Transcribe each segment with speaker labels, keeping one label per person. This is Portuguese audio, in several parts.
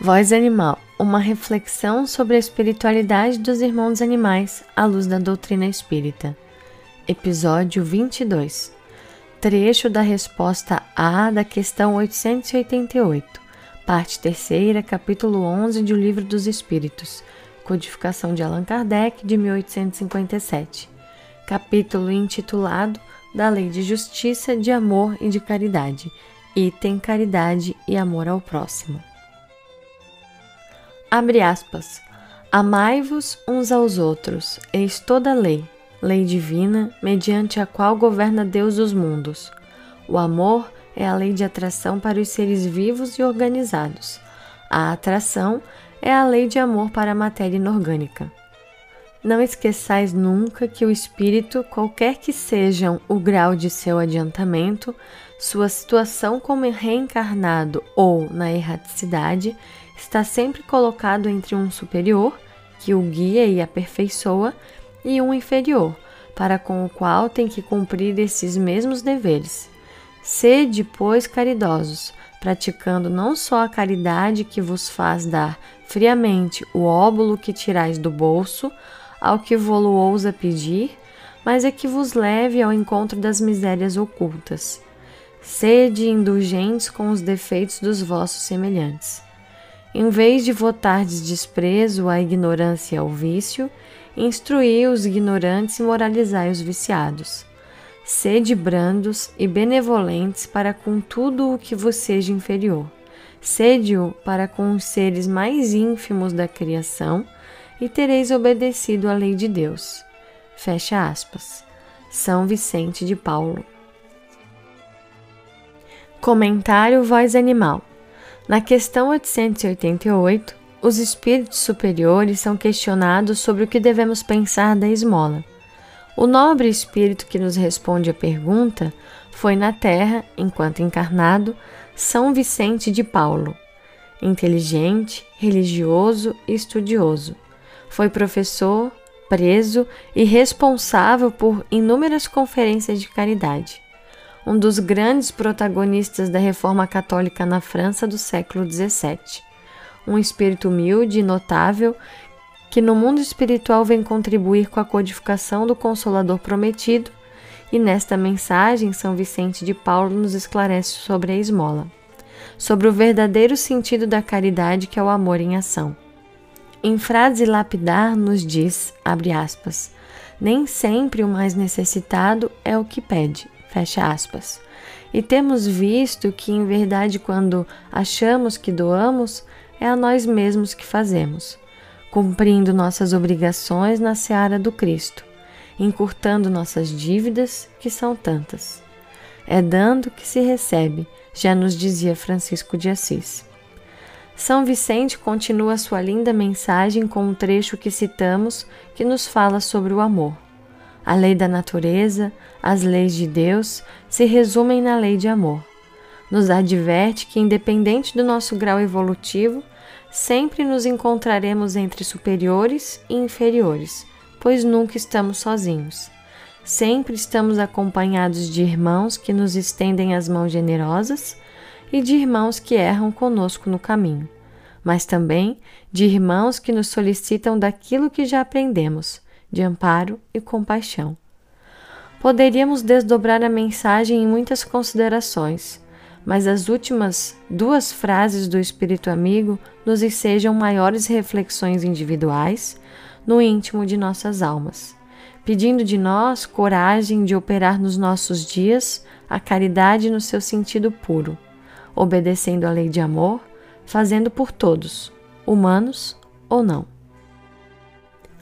Speaker 1: Voz Animal uma reflexão sobre a espiritualidade dos irmãos animais à luz da doutrina espírita. Episódio 22 Trecho da resposta A da questão 888, parte terceira, capítulo 11 do Livro dos Espíritos, codificação de Allan Kardec de 1857, capítulo intitulado Da Lei de Justiça, de Amor e de Caridade, item Caridade e Amor ao Próximo. Abre aspas. Amai-vos uns aos outros, eis toda a lei, lei divina, mediante a qual governa Deus os mundos. O amor é a lei de atração para os seres vivos e organizados. A atração é a lei de amor para a matéria inorgânica. Não esqueçais nunca que o espírito, qualquer que sejam o grau de seu adiantamento, sua situação como reencarnado ou na erraticidade, está sempre colocado entre um superior, que o guia e aperfeiçoa, e um inferior, para com o qual tem que cumprir esses mesmos deveres. Sede, pois, caridosos, praticando não só a caridade que vos faz dar friamente o óbolo que tirais do bolso ao que vô-lo ousa pedir, mas é que vos leve ao encontro das misérias ocultas. Sede indulgentes com os defeitos dos vossos semelhantes. Em vez de votardes desprezo à ignorância e ao vício, instruí os ignorantes e moralizai os viciados. Sede brandos e benevolentes para com tudo o que vos seja inferior. Sede-o para com os seres mais ínfimos da criação e tereis obedecido à lei de Deus. Fecha aspas. São Vicente de Paulo. Comentário Voz Animal na questão 888, os espíritos superiores são questionados sobre o que devemos pensar da esmola. O nobre espírito que nos responde a pergunta foi na Terra, enquanto encarnado, São Vicente de Paulo. Inteligente, religioso e estudioso. Foi professor, preso e responsável por inúmeras conferências de caridade um dos grandes protagonistas da reforma católica na França do século XVII. Um espírito humilde e notável que no mundo espiritual vem contribuir com a codificação do Consolador prometido, e nesta mensagem São Vicente de Paulo nos esclarece sobre a esmola, sobre o verdadeiro sentido da caridade que é o amor em ação. Em frase lapidar nos diz, abre aspas, nem sempre o mais necessitado é o que pede, Fecha aspas. E temos visto que, em verdade, quando achamos que doamos, é a nós mesmos que fazemos, cumprindo nossas obrigações na seara do Cristo, encurtando nossas dívidas, que são tantas. É dando que se recebe, já nos dizia Francisco de Assis. São Vicente continua sua linda mensagem com um trecho que citamos que nos fala sobre o amor. A lei da natureza, as leis de Deus se resumem na lei de amor. Nos adverte que, independente do nosso grau evolutivo, sempre nos encontraremos entre superiores e inferiores, pois nunca estamos sozinhos. Sempre estamos acompanhados de irmãos que nos estendem as mãos generosas e de irmãos que erram conosco no caminho, mas também de irmãos que nos solicitam daquilo que já aprendemos de amparo e compaixão. Poderíamos desdobrar a mensagem em muitas considerações, mas as últimas duas frases do Espírito Amigo nos ensejam maiores reflexões individuais no íntimo de nossas almas, pedindo de nós coragem de operar nos nossos dias a caridade no seu sentido puro, obedecendo à lei de amor, fazendo por todos, humanos ou não.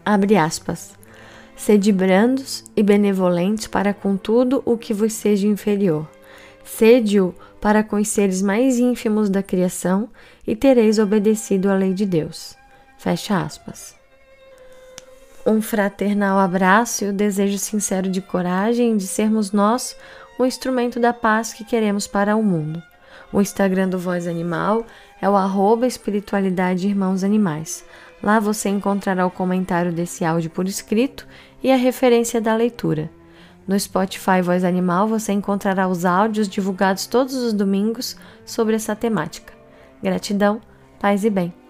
Speaker 1: Abre aspas. Sede brandos e benevolentes para com tudo o que vos seja inferior. Sede-o para com os seres mais ínfimos da criação e tereis obedecido à lei de Deus. Fecha aspas. Um fraternal abraço e o desejo sincero de coragem de sermos nós o instrumento da paz que queremos para o mundo. O Instagram do Voz Animal é o arroba espiritualidade irmãos animais. Lá você encontrará o comentário desse áudio por escrito e a referência da leitura. No Spotify Voz Animal você encontrará os áudios divulgados todos os domingos sobre essa temática. Gratidão, Paz e bem.